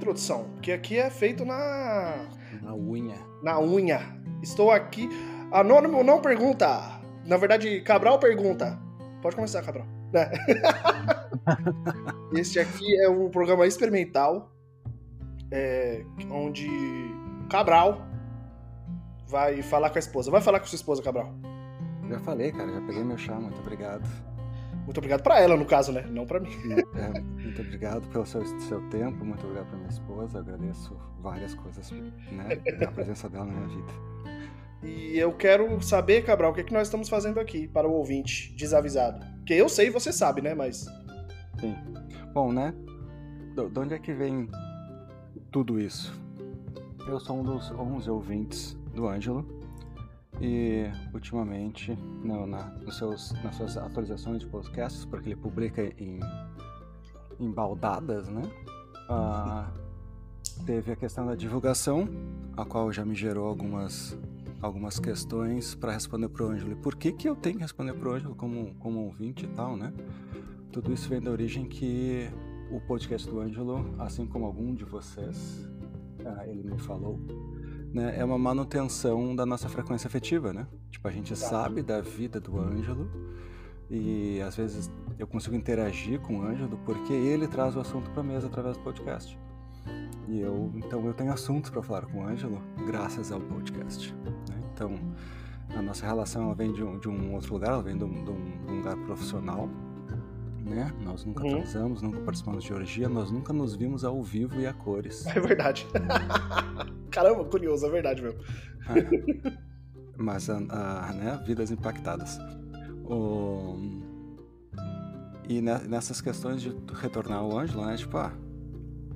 introdução, porque aqui é feito na. Na unha. Na unha. Estou aqui. Anônimo não pergunta. Na verdade, Cabral pergunta. Pode começar, Cabral. Né? este aqui é um programa experimental, é, onde Cabral vai falar com a esposa. Vai falar com sua esposa, Cabral. Já falei, cara, já peguei meu chá, muito obrigado. Muito obrigado para ela, no caso, né? Não para mim. É, muito obrigado pelo seu, seu tempo, muito obrigado para minha esposa. Eu agradeço várias coisas, né? A presença dela na minha vida. E eu quero saber, Cabral, o que, é que nós estamos fazendo aqui para o ouvinte desavisado. Porque eu sei, você sabe, né? Mas. Sim. Bom, né? De onde é que vem tudo isso? Eu sou um dos 11 ouvintes do Ângelo e ultimamente, no, na, nos seus, nas suas atualizações de podcasts, porque ele publica em, em baldadas, né? Ah, teve a questão da divulgação, a qual já me gerou algumas, algumas questões para responder para o Ângelo. E por que, que eu tenho que responder para o Ângelo como, como ouvinte e tal, né? Tudo isso vem da origem que o podcast do Ângelo, assim como algum de vocês, ah, ele me falou, né, é uma manutenção da nossa frequência afetiva, né? Tipo, a gente sabe da vida do Ângelo e às vezes eu consigo interagir com o Ângelo porque ele traz o assunto para mesa através do podcast. E eu, então eu tenho assuntos para falar com o Ângelo graças ao podcast. Né? Então, a nossa relação ela vem de um, de um outro lugar, ela vem de um, de um lugar profissional, né? Nós nunca uhum. transamos, nunca participamos de orgia, nós nunca nos vimos ao vivo e a cores. É verdade. Caramba, curioso, é verdade mesmo. É. Mas, uh, né, vidas impactadas. O... E nessas questões de retornar ao Ângelo, né, tipo, ah,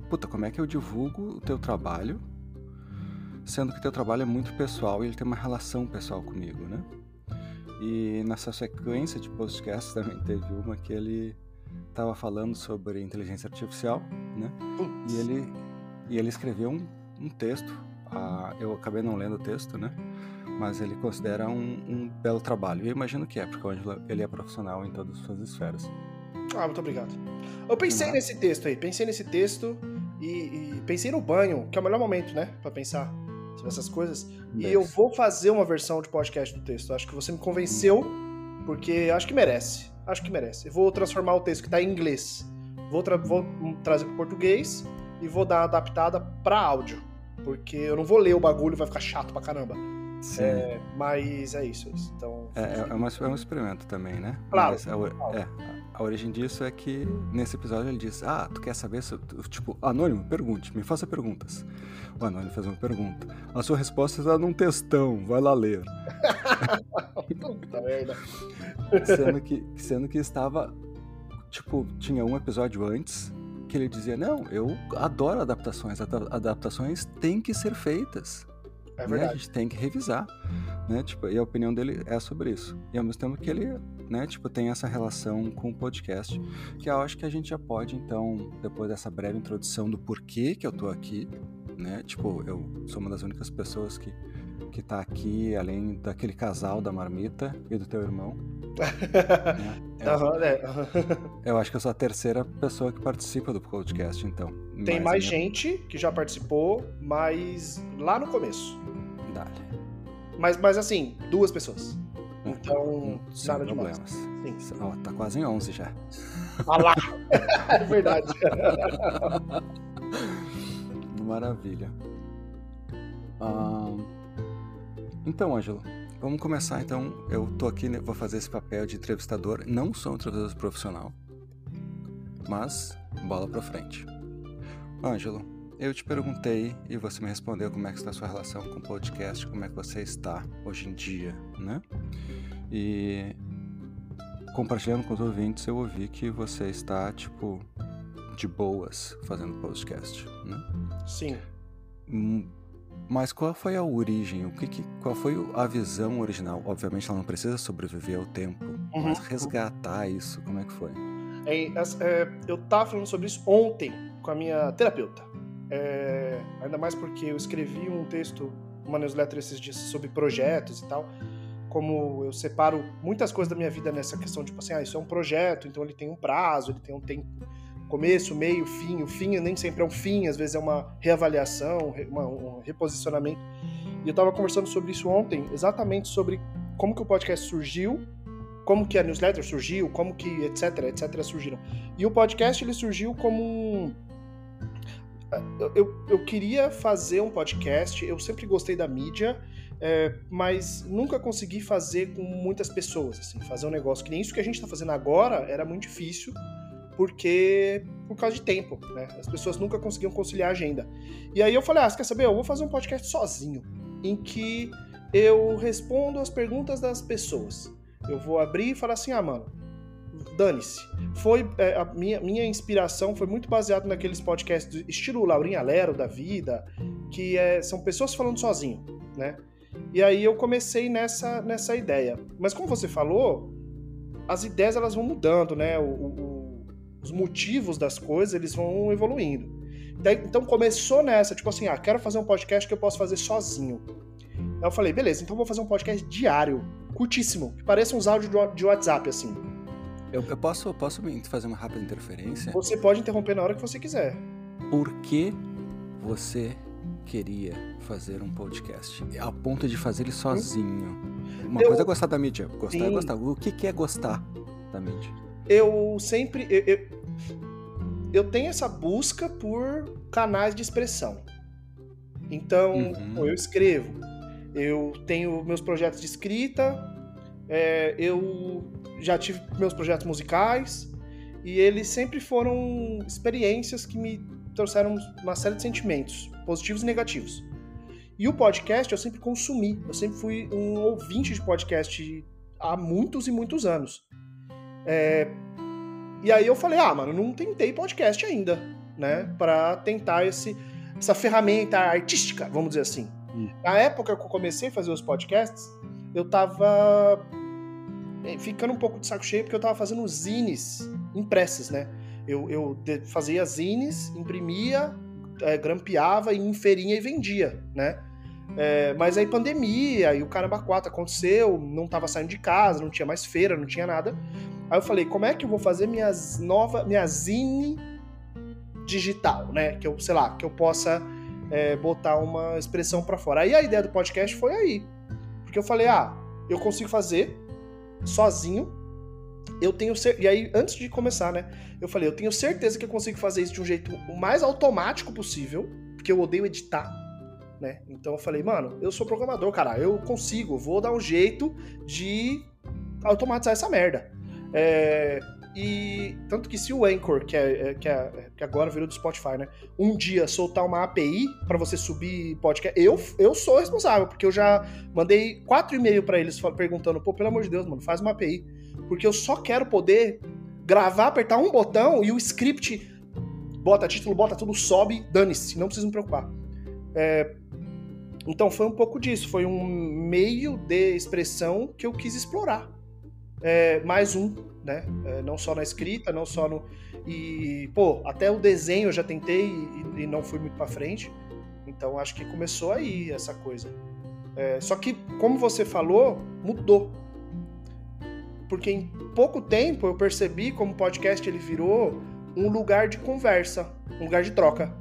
puta, como é que eu divulgo o teu trabalho, sendo que teu trabalho é muito pessoal e ele tem uma relação pessoal comigo, né? E nessa sequência de podcasts também teve uma que ele estava falando sobre inteligência artificial, né? E ele, e ele escreveu um, um texto. Ah, eu acabei não lendo o texto, né? Mas ele considera um, um belo trabalho. E eu imagino que é, porque o Angelo, ele é profissional em todas as suas esferas. Ah, muito obrigado. Eu pensei nesse texto aí, pensei nesse texto e, e, pensei no banho, que é o melhor momento, né? Pra pensar sobre essas coisas. Deve. E eu vou fazer uma versão de podcast do texto. Acho que você me convenceu, porque acho que merece. Acho que merece. Eu vou transformar o texto que tá em inglês. Vou, tra vou trazer pro português e vou dar adaptada pra áudio. Porque eu não vou ler o bagulho, vai ficar chato pra caramba. Sim. É, mas é isso. Então, é, é, é, uma, é um experimento também, né? Claro. É, é, a origem disso é que nesse episódio ele diz: Ah, tu quer saber? Se, tipo, Anônimo, pergunte, me faça perguntas. O Anônimo fez uma pergunta. A sua resposta está num textão, vai lá ler. Puta merda. Sendo que, sendo que estava. Tipo, tinha um episódio antes que ele dizia: Não, eu adoro adaptações. Adaptações têm que ser feitas. É verdade. Né? A gente tem que revisar, né? Tipo, e a opinião dele é sobre isso. E ao mesmo tempo que ele, né, tipo, tem essa relação com o podcast, que eu acho que a gente já pode, então, depois dessa breve introdução do porquê que eu tô aqui, né? Tipo, eu sou uma das únicas pessoas que que tá aqui, além daquele casal da marmita e do teu irmão. né? eu, uhum, é. eu acho que eu sou a terceira pessoa que participa do podcast, então. Tem mais gente que já participou, mas lá no começo. Dale. Mas, mas assim, duas pessoas. Então, Sem nada problemas. Sim. Oh, tá quase em 11 já. Ah lá! é verdade. Maravilha. Um, então, Ângelo, vamos começar então. Eu tô aqui, né, vou fazer esse papel de entrevistador. Não sou um entrevistador profissional, mas bola pra frente. Ângelo, eu te perguntei e você me respondeu como é que está a sua relação com o podcast, como é que você está hoje em dia, né? E compartilhando com os ouvintes, eu ouvi que você está, tipo, de boas fazendo podcast, né? Sim. Hum, mas qual foi a origem? O que, que, qual foi a visão original? Obviamente ela não precisa sobreviver ao tempo, uhum. mas resgatar isso, como é que foi? É, é, eu tava falando sobre isso ontem com a minha terapeuta. É, ainda mais porque eu escrevi um texto, uma newsletter esses dias sobre projetos e tal. Como eu separo muitas coisas da minha vida nessa questão, tipo assim, ah, isso é um projeto, então ele tem um prazo, ele tem um tempo começo, meio, fim. O fim nem sempre é um fim, às vezes é uma reavaliação, uma, um reposicionamento. E eu estava conversando sobre isso ontem, exatamente sobre como que o podcast surgiu, como que a newsletter surgiu, como que etc, etc surgiram. E o podcast ele surgiu como um eu, eu, eu, queria fazer um podcast, eu sempre gostei da mídia, é, mas nunca consegui fazer com muitas pessoas, assim, fazer um negócio que nem isso que a gente está fazendo agora era muito difícil, porque por causa de tempo, né? As pessoas nunca conseguiam conciliar a agenda. E aí eu falei, ah, você quer saber? Eu vou fazer um podcast sozinho, em que eu respondo as perguntas das pessoas. Eu vou abrir e falar assim, ah, mano, dane-se. Foi é, a minha, minha inspiração foi muito baseado naqueles podcasts do estilo Laurinha Lero da vida, que é, são pessoas falando sozinho, né? E aí eu comecei nessa, nessa ideia. Mas como você falou, as ideias elas vão mudando, né? O, o, os motivos das coisas eles vão evoluindo. Então começou nessa, tipo assim, ah, quero fazer um podcast que eu posso fazer sozinho. Aí eu falei, beleza, então vou fazer um podcast diário, curtíssimo, que pareça uns áudios de WhatsApp, assim. Eu, eu posso, posso fazer uma rápida interferência? Você pode interromper na hora que você quiser. Por que você queria fazer um podcast? A ponto de fazer ele sozinho. Uma eu... coisa é gostar da mídia. Gostar é Sim. é gostar. O que, que é gostar da mídia? Eu sempre. Eu, eu, eu tenho essa busca por canais de expressão. Então, uhum. eu escrevo. Eu tenho meus projetos de escrita. É, eu já tive meus projetos musicais e eles sempre foram experiências que me trouxeram uma série de sentimentos, positivos e negativos. E o podcast eu sempre consumi, eu sempre fui um ouvinte de podcast há muitos e muitos anos. É... E aí eu falei, ah, mano, não tentei podcast ainda, né, para tentar esse, essa ferramenta artística, vamos dizer assim. Hum. Na época que eu comecei a fazer os podcasts, eu tava é, ficando um pouco de saco cheio porque eu tava fazendo zines impressas, né? Eu, eu fazia zines, imprimia, é, grampeava e inferinha e vendia, né? É, mas aí pandemia e o caramba 4 aconteceu, não tava saindo de casa, não tinha mais feira, não tinha nada. Aí eu falei, como é que eu vou fazer minhas nova, minha zine digital, né? Que eu, sei lá, que eu possa é, botar uma expressão para fora. Aí a ideia do podcast foi aí. Porque eu falei, ah, eu consigo fazer, sozinho. Eu tenho cer... E aí, antes de começar, né? Eu falei, eu tenho certeza que eu consigo fazer isso de um jeito o mais automático possível, porque eu odeio editar, né? Então eu falei, mano, eu sou programador, cara, eu consigo, vou dar um jeito de automatizar essa merda. É... E tanto que se o Anchor, que, é, é que, é, que agora virou do Spotify, né? Um dia soltar uma API para você subir podcast, eu, eu sou responsável, porque eu já mandei quatro e-mails para eles perguntando, pô, pelo amor de Deus, mano, faz uma API. Porque eu só quero poder gravar, apertar um botão e o script bota título, bota tudo, sobe, dane-se, não precisa me preocupar. É, então foi um pouco disso, foi um meio de expressão que eu quis explorar. É, mais um né? É, não só na escrita, não só no. E, pô, até o desenho eu já tentei e, e não fui muito para frente. Então acho que começou aí essa coisa. É, só que, como você falou, mudou. Porque em pouco tempo eu percebi como o podcast ele virou um lugar de conversa, um lugar de troca.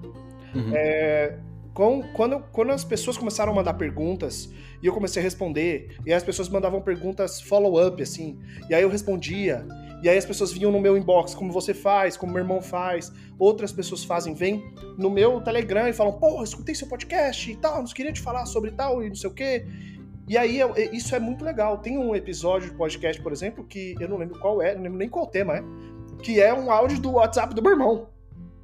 Uhum. É, com, quando, quando as pessoas começaram a mandar perguntas e eu comecei a responder, e as pessoas mandavam perguntas follow-up, assim, e aí eu respondia, e aí as pessoas vinham no meu inbox, como você faz, como meu irmão faz, outras pessoas fazem, vêm no meu Telegram e falam, porra, escutei seu podcast e tal, não queria te falar sobre tal e não sei o quê. E aí, isso é muito legal. Tem um episódio de podcast, por exemplo, que eu não lembro qual é, não lembro nem qual tema é, que é um áudio do WhatsApp do meu irmão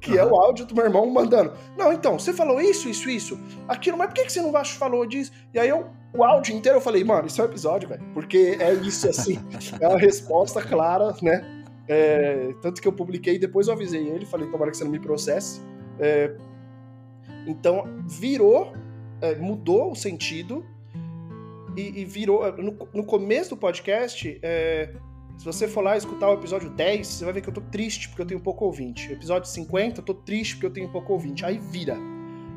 que uhum. é o áudio do meu irmão mandando. Não, então, você falou isso, isso, isso, aquilo, mas por que, que você não falou disso? E aí eu, o áudio inteiro, eu falei, mano, isso é um episódio, velho, porque é isso, assim, é uma resposta clara, né? É, tanto que eu publiquei, depois eu avisei ele, falei, tomara que você não me processe. É, então, virou, é, mudou o sentido e, e virou, no, no, começo do podcast, é, se você for lá escutar o episódio 10, você vai ver que eu tô triste porque eu tenho pouco ouvinte. Episódio 50, eu tô triste porque eu tenho pouco ouvinte. Aí vira.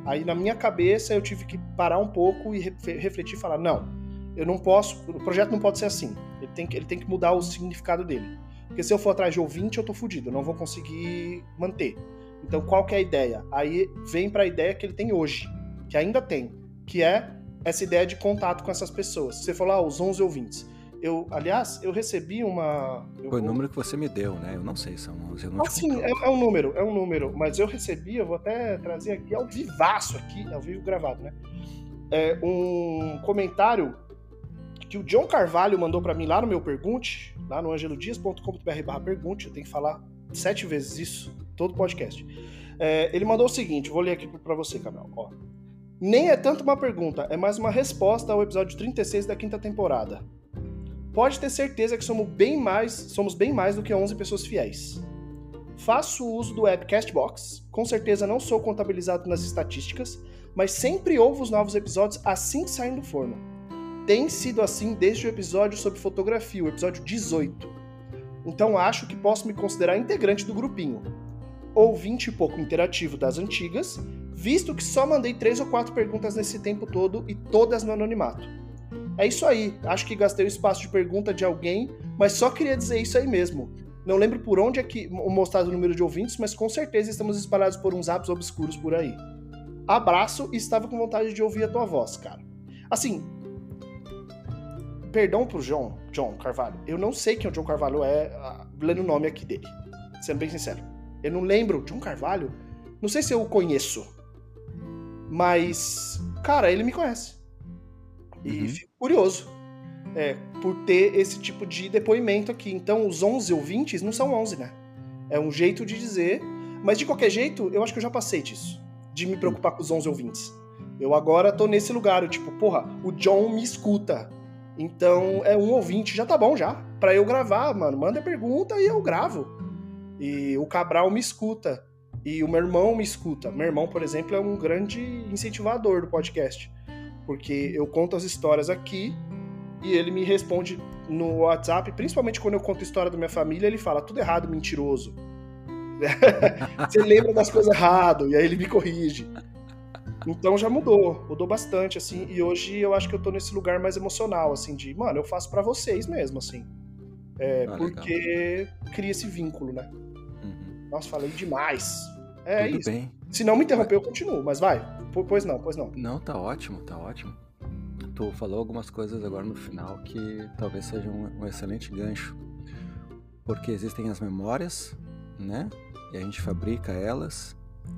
Aí na minha cabeça eu tive que parar um pouco e refletir e falar: não, eu não posso, o projeto não pode ser assim. Ele tem que, ele tem que mudar o significado dele. Porque se eu for atrás de ouvinte, eu tô fudido, eu não vou conseguir manter. Então, qual que é a ideia? Aí vem para a ideia que ele tem hoje, que ainda tem, que é essa ideia de contato com essas pessoas. Você falou, ah, os 11 ouvintes. Eu, aliás, eu recebi uma. Eu Foi o número que você me deu, né? Eu não sei, são 11. Eu não ah, sim, é, é, um número, é um número. Mas eu recebi, eu vou até trazer aqui ao vivaço aqui, ao vivo gravado, né? É um comentário que o John Carvalho mandou para mim lá no meu Pergunte, lá no angelodias.com.br pergunte. Eu tenho que falar sete vezes isso, todo podcast. É, ele mandou o seguinte, vou ler aqui para você, Cabral. Ó. Nem é tanto uma pergunta, é mais uma resposta ao episódio 36 da quinta temporada pode ter certeza que somos bem mais, somos bem mais do que 11 pessoas fiéis. Faço uso do app Castbox, com certeza não sou contabilizado nas estatísticas, mas sempre ouvo os novos episódios assim que saem do forno. Tem sido assim desde o episódio sobre fotografia, o episódio 18. Então acho que posso me considerar integrante do grupinho. Ouvinte pouco interativo das antigas, visto que só mandei três ou quatro perguntas nesse tempo todo e todas no anonimato. É isso aí. Acho que gastei o espaço de pergunta de alguém, mas só queria dizer isso aí mesmo. Não lembro por onde é que mostrado o número de ouvintes, mas com certeza estamos espalhados por uns apps obscuros por aí. Abraço e estava com vontade de ouvir a tua voz, cara. Assim, perdão pro John, John Carvalho. Eu não sei quem o John Carvalho é, lendo o nome aqui dele. Sendo bem sincero. Eu não lembro. John Carvalho? Não sei se eu o conheço. Mas, cara, ele me conhece. E uhum. Curioso é, por ter esse tipo de depoimento aqui. Então, os 11 ouvintes não são 11, né? É um jeito de dizer. Mas, de qualquer jeito, eu acho que eu já passei disso. De me preocupar com os 11 ouvintes. Eu agora tô nesse lugar, eu, tipo, porra, o John me escuta. Então, é um ouvinte, já tá bom já. Pra eu gravar, mano. Manda pergunta e eu gravo. E o Cabral me escuta. E o meu irmão me escuta. Meu irmão, por exemplo, é um grande incentivador do podcast porque eu conto as histórias aqui e ele me responde no WhatsApp, principalmente quando eu conto a história da minha família, ele fala tudo errado, mentiroso. Você lembra das coisas errado e aí ele me corrige. Então já mudou, mudou bastante assim, e hoje eu acho que eu tô nesse lugar mais emocional assim de, mano, eu faço para vocês mesmo assim. É, ah, porque legal. cria esse vínculo, né? Uhum. Nossa, falei demais. É Tudo isso. Bem. Se não me interromper, eu continuo, mas vai. Pois não, pois não. Não, tá ótimo, tá ótimo. Tu falou algumas coisas agora no final que talvez seja um, um excelente gancho. Porque existem as memórias, né? E a gente fabrica elas,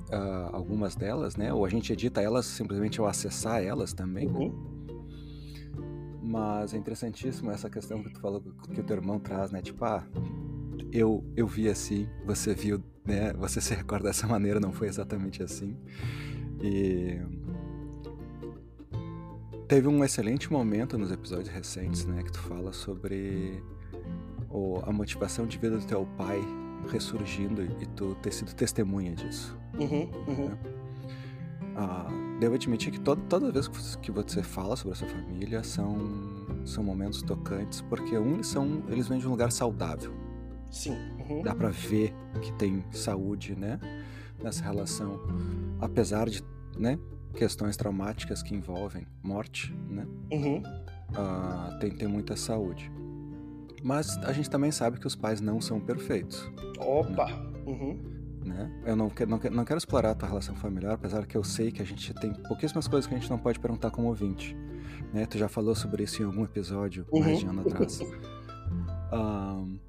uh, algumas delas, né? Ou a gente edita elas simplesmente ao acessar elas também, uhum. né? Mas é interessantíssimo essa questão que tu falou que o teu irmão traz, né? Tipo, ah, eu, eu vi assim, você viu, né? Você se recorda dessa maneira, não foi exatamente assim. E teve um excelente momento nos episódios recentes, né, que tu fala sobre o, a motivação de vida do teu pai ressurgindo e tu ter sido testemunha disso. Uhum, uhum. Né? Ah, devo admitir que todo, toda vez que você fala sobre a sua família são, são momentos tocantes, porque um, eles, são, eles vêm de um lugar saudável. Sim. Uhum. Dá pra ver que tem saúde, né? Nessa relação. Apesar de, né? Questões traumáticas que envolvem morte, né? Uhum. Uh, tem, tem muita saúde. Mas a gente também sabe que os pais não são perfeitos. Opa! Né? Uhum. Né? Eu não quero, não, quero, não quero explorar a tua relação familiar, apesar que eu sei que a gente tem pouquíssimas coisas que a gente não pode perguntar como ouvinte. Né? Tu já falou sobre isso em algum episódio uhum. mais de ano atrás. um,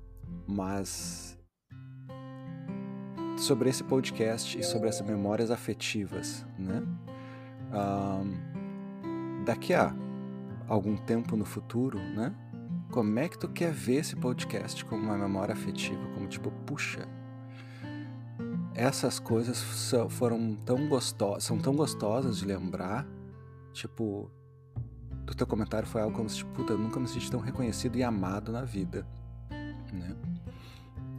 Mas sobre esse podcast e sobre essas memórias afetivas, né? Um, daqui a algum tempo no futuro, né? Como é que tu quer ver esse podcast como uma memória afetiva? Como tipo, puxa, essas coisas foram tão gostosas, são tão gostosas de lembrar. Tipo, do teu comentário foi algo como se, tipo, puta, eu nunca me senti tão reconhecido e amado na vida, né?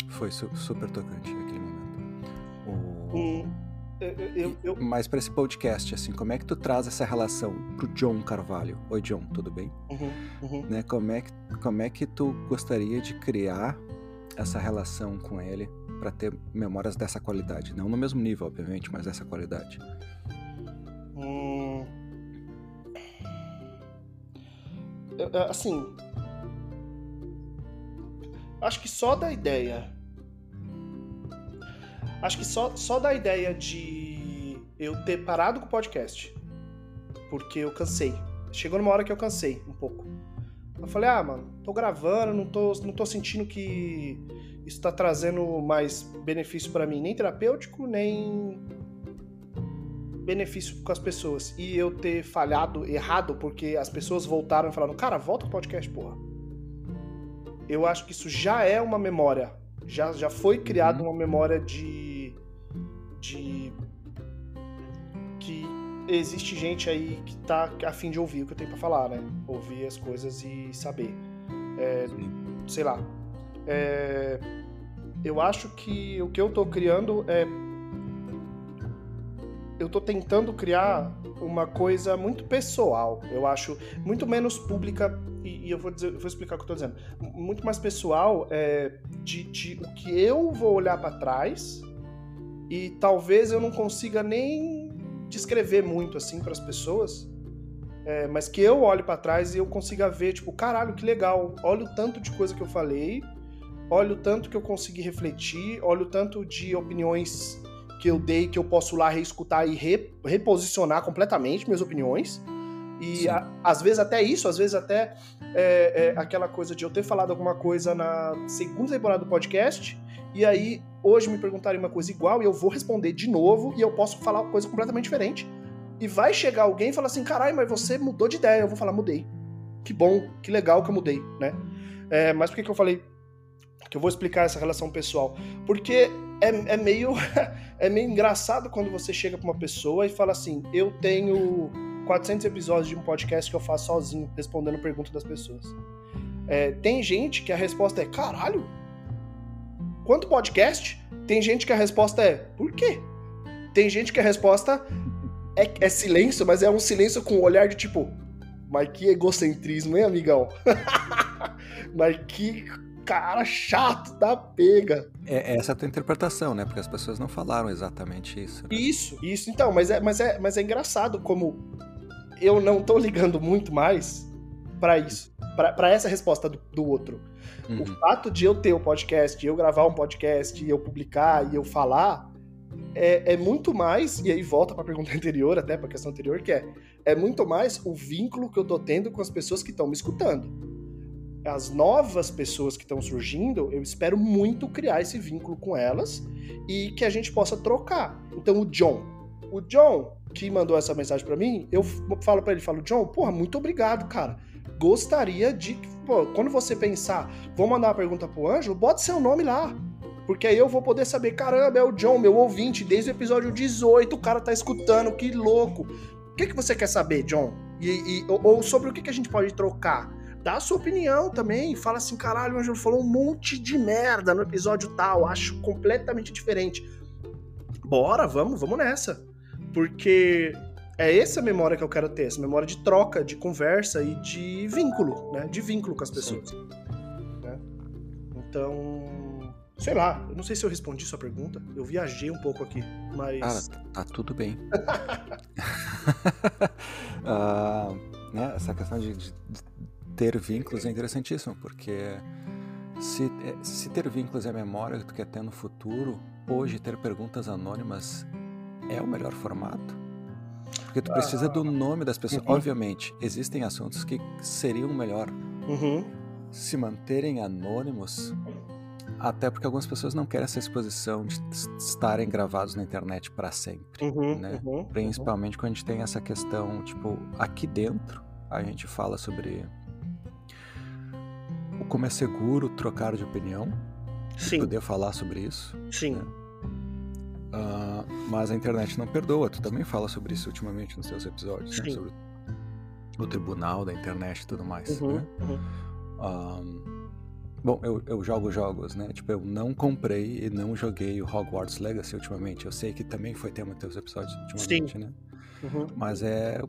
Foi su super tocante aquele momento. O... Eu, eu, Mas para esse podcast, assim, como é que tu traz essa relação pro John Carvalho? Oi, John, tudo bem? Uhum, uhum. Né? Como, é que, como é que tu gostaria de criar essa relação com ele para ter memórias dessa qualidade? Não no mesmo nível, obviamente, mas dessa qualidade. Hum... Assim, Acho que só da ideia. Acho que só, só da ideia de eu ter parado com o podcast. Porque eu cansei. Chegou numa hora que eu cansei um pouco. Eu falei, ah, mano, tô gravando, não tô, não tô sentindo que isso tá trazendo mais benefício para mim, nem terapêutico, nem benefício com as pessoas. E eu ter falhado errado porque as pessoas voltaram e falaram, cara, volta pro podcast, porra. Eu acho que isso já é uma memória. Já, já foi criada uhum. uma memória de. De. que existe gente aí que tá a fim de ouvir o que eu tenho para falar, né? Ouvir as coisas e saber. É, sei lá. É, eu acho que o que eu tô criando é. Eu tô tentando criar uma coisa muito pessoal, eu acho, muito menos pública, e, e eu vou, dizer, vou explicar o que eu tô dizendo, muito mais pessoal é, de, de o que eu vou olhar para trás e talvez eu não consiga nem descrever muito assim para as pessoas, é, mas que eu olhe para trás e eu consiga ver, tipo, caralho, que legal, olha o tanto de coisa que eu falei, olha o tanto que eu consegui refletir, olha o tanto de opiniões que eu dei que eu posso lá reescutar e re, reposicionar completamente minhas opiniões. E a, às vezes até isso, às vezes até é, é, aquela coisa de eu ter falado alguma coisa na segunda temporada do podcast e aí hoje me perguntarem uma coisa igual e eu vou responder de novo e eu posso falar uma coisa completamente diferente. E vai chegar alguém e falar assim: caralho, mas você mudou de ideia. Eu vou falar: mudei. Que bom, que legal que eu mudei, né? É, mas por que, que eu falei que eu vou explicar essa relação pessoal? Porque é, é, meio, é meio engraçado quando você chega pra uma pessoa e fala assim: eu tenho 400 episódios de um podcast que eu faço sozinho, respondendo perguntas das pessoas. É, tem gente que a resposta é: caralho, quanto podcast, tem gente que a resposta é por quê? Tem gente que a resposta é, é silêncio, mas é um silêncio com um olhar de tipo, mas que egocentrismo, hein, amigão? mas que cara chato da pega. É, essa é a tua interpretação, né? Porque as pessoas não falaram exatamente isso. Né? Isso, isso. Então, mas é, mas, é, mas é engraçado como eu não tô ligando muito mais para isso, para essa resposta do, do outro. Uhum. O fato de eu ter o um podcast, eu gravar um podcast, eu publicar e eu falar, é, é, muito mais, e aí volta para a pergunta anterior, até para a questão anterior, que é, é muito mais o vínculo que eu tô tendo com as pessoas que estão me escutando. As novas pessoas que estão surgindo, eu espero muito criar esse vínculo com elas e que a gente possa trocar. Então, o John. O John, que mandou essa mensagem para mim, eu falo para ele, falo, John, porra, muito obrigado, cara gostaria de. Pô, quando você pensar, vou mandar uma pergunta pro Ângelo, bota seu nome lá. Porque aí eu vou poder saber, caramba, é o John, meu ouvinte, desde o episódio 18, o cara tá escutando, que louco. O que, que você quer saber, John? E, e ou, sobre o que, que a gente pode trocar? Dá a sua opinião também. Fala assim, caralho, o Ângelo falou um monte de merda no episódio tal, acho completamente diferente. Bora, vamos, vamos nessa. Porque é essa memória que eu quero ter, essa memória de troca, de conversa e de vínculo, né? De vínculo com as pessoas. Né? Então, sei lá, eu não sei se eu respondi sua pergunta. Eu viajei um pouco aqui, mas. Ah, tá tudo bem. uh, né, essa questão de, de, ter vínculos é interessantíssimo, porque se, é, se ter vínculos é a memória que tu quer ter no futuro, hoje ter perguntas anônimas é o melhor formato? Porque tu precisa do nome das pessoas. Uhum. Obviamente, existem assuntos que seriam melhor uhum. se manterem anônimos, até porque algumas pessoas não querem essa exposição de estarem gravados na internet para sempre, uhum, né? Uhum, Principalmente quando a gente tem essa questão, tipo, aqui dentro a gente fala sobre como é seguro trocar de opinião, Sim. poder falar sobre isso. Sim. Né? Uh, mas a internet não perdoa. Tu também fala sobre isso ultimamente nos seus episódios, né? sobre o tribunal da internet e tudo mais. Uhum, né? uhum. bom, eu, eu jogo jogos, né? Tipo, eu não comprei e não joguei o Hogwarts Legacy ultimamente. Eu sei que também foi tema dos teus episódios ultimamente, Sim. né? Uhum. Mas é,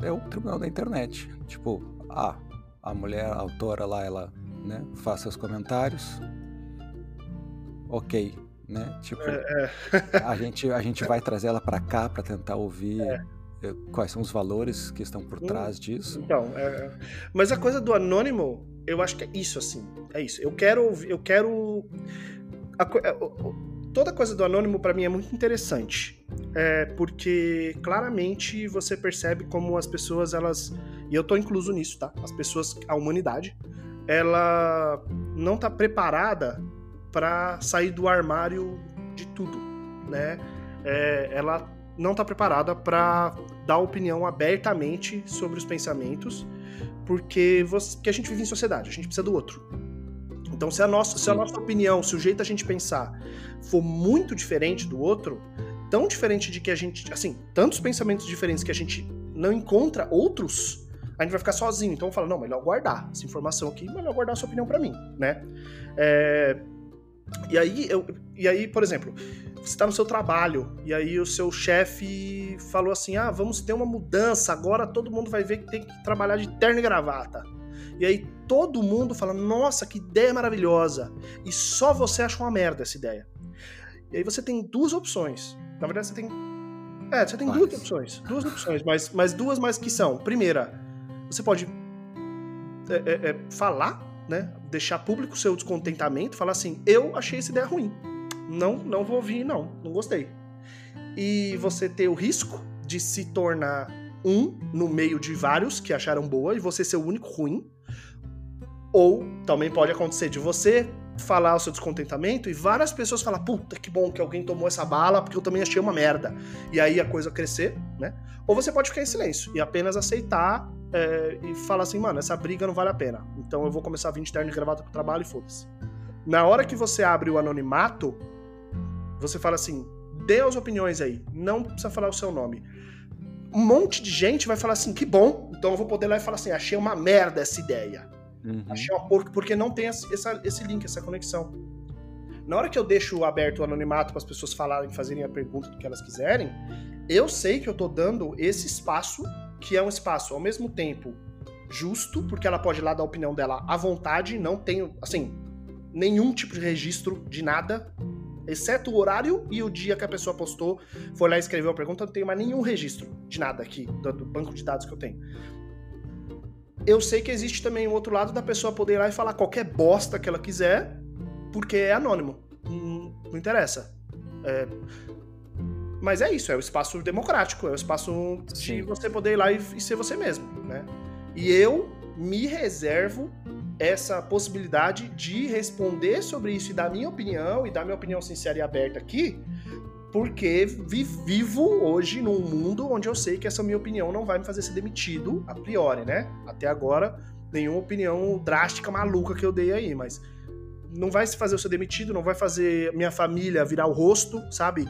é, é, o tribunal da internet. Tipo, ah, a mulher, a autora lá, ela né, faz seus comentários. Ok, né? Tipo, é, é. a, gente, a gente vai trazer ela para cá para tentar ouvir é. Eh, quais são os valores que estão por hum, trás disso. Então, é... mas a coisa do anônimo eu acho que é isso, assim. É isso. Eu quero. Eu quero. A, toda coisa do anônimo para mim é muito interessante. É porque claramente você percebe como as pessoas, elas. E eu tô incluso nisso, tá? As pessoas, a humanidade, ela não tá preparada para sair do armário de tudo, né? É, ela não tá preparada para dar opinião abertamente sobre os pensamentos porque, você, porque a gente vive em sociedade, a gente precisa do outro. Então, se a, nossa, se a nossa opinião, se o jeito a gente pensar for muito diferente do outro, tão diferente de que a gente, assim, tantos pensamentos diferentes que a gente não encontra outros, a gente vai ficar sozinho. Então, fala, não, melhor guardar essa informação aqui, melhor guardar a sua opinião para mim, né? É, e aí, eu, e aí, por exemplo, você está no seu trabalho e aí o seu chefe falou assim: ah, vamos ter uma mudança, agora todo mundo vai ver que tem que trabalhar de terno e gravata. E aí todo mundo fala: nossa, que ideia maravilhosa! E só você acha uma merda essa ideia. E aí você tem duas opções. Na verdade, você tem. É, você tem duas opções. Duas opções, mas, mas duas mais que são. Primeira, você pode é, é, é, falar, né? Deixar público o seu descontentamento, falar assim: eu achei essa ideia ruim não, não vou vir, não, não gostei. E você ter o risco de se tornar um no meio de vários que acharam boa e você ser o único ruim. Ou também pode acontecer de você falar o seu descontentamento e várias pessoas falar, puta que bom que alguém tomou essa bala porque eu também achei uma merda. E aí a coisa crescer, né? Ou você pode ficar em silêncio e apenas aceitar é, e falar assim, mano, essa briga não vale a pena. Então eu vou começar a vir de terno e gravata pro trabalho e foda-se. Na hora que você abre o anonimato, você fala assim, dê as opiniões aí, não precisa falar o seu nome. Um monte de gente vai falar assim, que bom, então eu vou poder lá e falar assim, achei uma merda essa ideia. Uhum. Achei uma porca, porque não tem essa, esse link, essa conexão. Na hora que eu deixo aberto o anonimato para as pessoas falarem, fazerem a pergunta que elas quiserem, eu sei que eu tô dando esse espaço, que é um espaço ao mesmo tempo justo, porque ela pode ir lá dar a opinião dela à vontade, não tenho, assim, nenhum tipo de registro de nada, exceto o horário e o dia que a pessoa postou, foi lá e escreveu a pergunta, não tenho mais nenhum registro de nada aqui, do, banco de dados que eu tenho. Eu sei que existe também o outro lado da pessoa poder ir lá e falar qualquer bosta que ela quiser, porque é anônimo. Não, não interessa. É, mas é isso, é o espaço democrático, é o espaço Sim. de você poder ir lá e, e ser você mesmo, né? E eu me reservo essa possibilidade de responder sobre isso e dar minha opinião, e dar minha opinião sincera e aberta aqui, porque vivo hoje num mundo onde eu sei que essa minha opinião não vai me fazer ser demitido a priori, né? Até agora, nenhuma opinião drástica, maluca que eu dei aí, mas não vai se fazer eu ser demitido, não vai fazer minha família virar o rosto, sabe?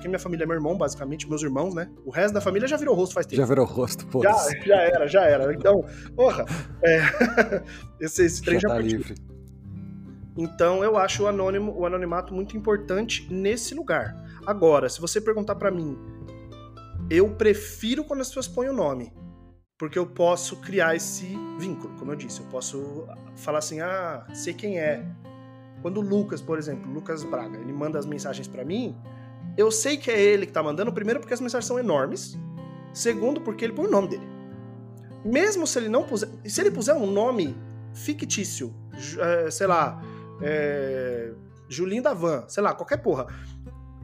Porque minha família é meu irmão, basicamente, meus irmãos, né? O resto da família já virou rosto faz tempo. Já virou rosto, pô. Já, já era, já era. Então, porra, é... esse, esse trem já, já tá livre. Então eu acho o, anônimo, o anonimato muito importante nesse lugar. Agora, se você perguntar para mim, eu prefiro quando as pessoas põem o nome. Porque eu posso criar esse vínculo, como eu disse. Eu posso falar assim, ah, sei quem é. Quando o Lucas, por exemplo, Lucas Braga, ele manda as mensagens para mim, eu sei que é ele que tá mandando, primeiro porque as mensagens são enormes, segundo porque ele põe o nome dele. Mesmo se ele não puser, se ele puser um nome fictício, é, sei lá, é, Julinho da Van, sei lá, qualquer porra,